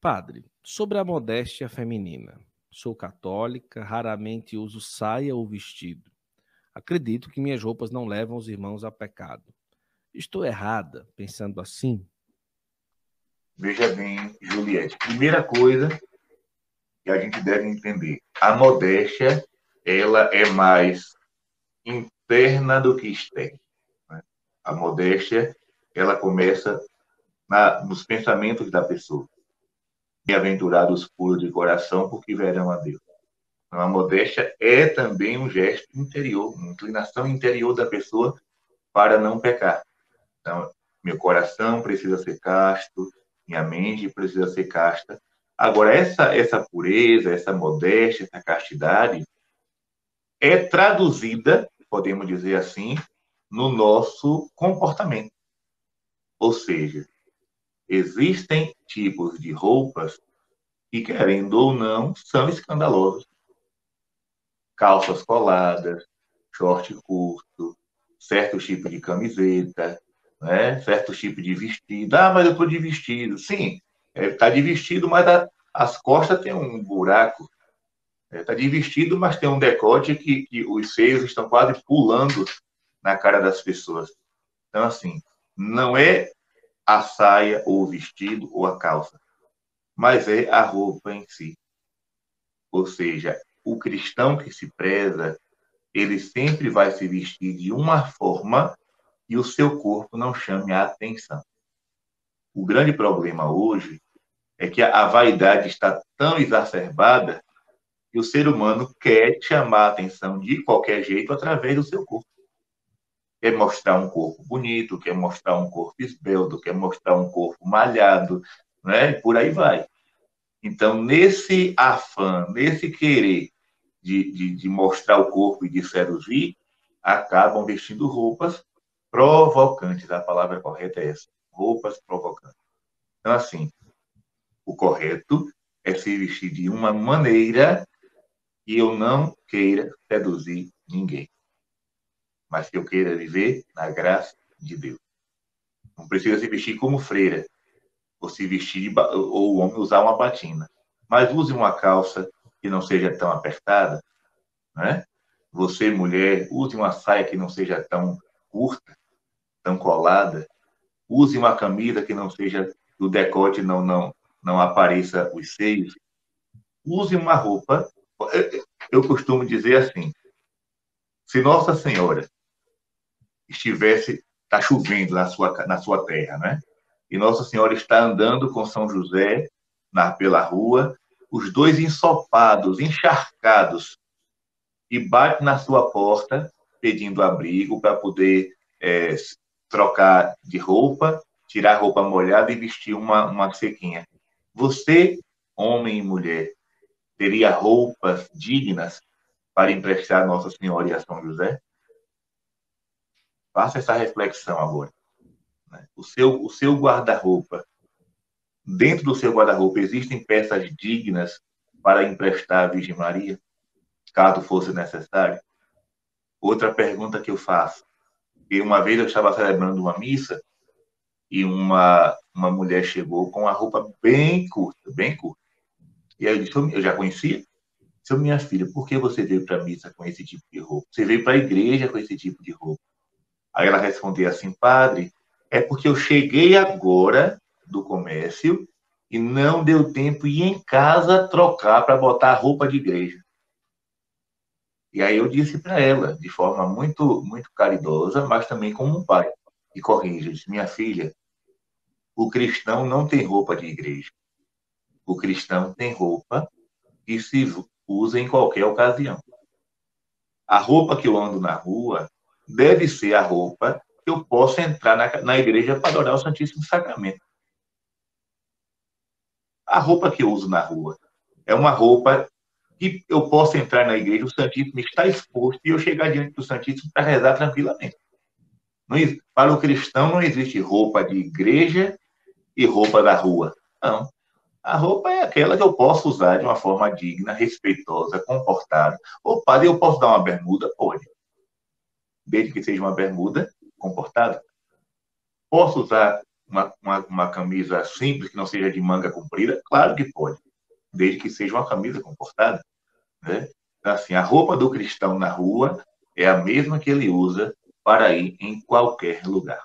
Padre, sobre a modéstia feminina. Sou católica, raramente uso saia ou vestido. Acredito que minhas roupas não levam os irmãos a pecado. Estou errada pensando assim? Veja bem, Juliette. Primeira coisa que a gente deve entender: a modéstia ela é mais interna do que externa. Né? A modéstia ela começa na, nos pensamentos da pessoa. Bem-aventurados puros de coração, porque verão a Deus. Então, a modéstia é também um gesto interior, uma inclinação interior da pessoa para não pecar. Então, meu coração precisa ser casto, minha mente precisa ser casta. Agora, essa, essa pureza, essa modéstia, essa castidade é traduzida, podemos dizer assim, no nosso comportamento. Ou seja, existem tipos de roupas que, querendo ou não, são escandalosos. Calças coladas, short curto, certo tipo de camiseta, né? certo tipo de vestido. Ah, mas eu estou de vestido. Sim, está é, de vestido, mas a, as costas têm um buraco. Está é, tá de vestido, mas tem um decote que, que os seios estão quase pulando na cara das pessoas. Então, assim, não é a saia ou o vestido ou a calça, mas é a roupa em si. Ou seja, o cristão que se preza, ele sempre vai se vestir de uma forma e o seu corpo não chame a atenção. O grande problema hoje é que a vaidade está tão exacerbada que o ser humano quer chamar a atenção de qualquer jeito através do seu corpo. Quer mostrar um corpo bonito, quer mostrar um corpo esbelto, quer mostrar um corpo malhado, né? E por aí vai. Então, nesse afã, nesse querer de, de, de mostrar o corpo e de seduzir, acabam vestindo roupas provocantes. A palavra correta é essa: roupas provocantes. Então, assim, o correto é se vestir de uma maneira que eu não queira seduzir ninguém, mas que eu queira viver na graça de Deus. Não precisa se vestir como freira, ou se vestir, ou o homem usar uma batina. Mas use uma calça que não seja tão apertada, né? Você, mulher, use uma saia que não seja tão curta, tão colada. Use uma camisa que não seja do decote não não não apareça os seios. Use uma roupa. Eu costumo dizer assim: se Nossa Senhora estivesse está chovendo na sua na sua terra, né? E Nossa Senhora está andando com São José na pela rua, os dois ensopados, encharcados, e bate na sua porta pedindo abrigo para poder é, trocar de roupa, tirar a roupa molhada e vestir uma, uma sequinha. Você, homem e mulher, teria roupas dignas para emprestar Nossa Senhora e a São José? Faça essa reflexão agora. Né? O seu, o seu guarda-roupa, dentro do seu guarda-roupa, existem peças dignas para emprestar à Virgem Maria, caso fosse necessário? Outra pergunta que eu faço. E uma vez eu estava celebrando uma missa e uma, uma mulher chegou com a roupa bem curta, bem curta. E aí eu disse, eu já conhecia? Seu minha filha, por que você veio para a missa com esse tipo de roupa? Você veio para a igreja com esse tipo de roupa? Aí ela respondeu assim, padre, é porque eu cheguei agora do comércio e não deu tempo de ir em casa trocar para botar a roupa de igreja. E aí eu disse para ela, de forma muito muito caridosa, mas também como um pai, e corrija, disse, minha filha, o cristão não tem roupa de igreja. O cristão tem roupa que se usa em qualquer ocasião. A roupa que eu ando na rua deve ser a roupa que eu possa entrar na, na igreja para adorar o Santíssimo Sacramento. A roupa que eu uso na rua é uma roupa que eu possa entrar na igreja, o Santíssimo está exposto e eu chegar diante do Santíssimo para rezar tranquilamente. Não, para o cristão não existe roupa de igreja e roupa da rua. Não. A roupa é aquela que eu posso usar de uma forma digna, respeitosa, comportada. Ou padre, eu posso dar uma bermuda? Pode. Desde que seja uma bermuda comportada. Posso usar uma, uma, uma camisa simples, que não seja de manga comprida? Claro que pode, desde que seja uma camisa comportada. Né? Então, assim, a roupa do cristão na rua é a mesma que ele usa para ir em qualquer lugar.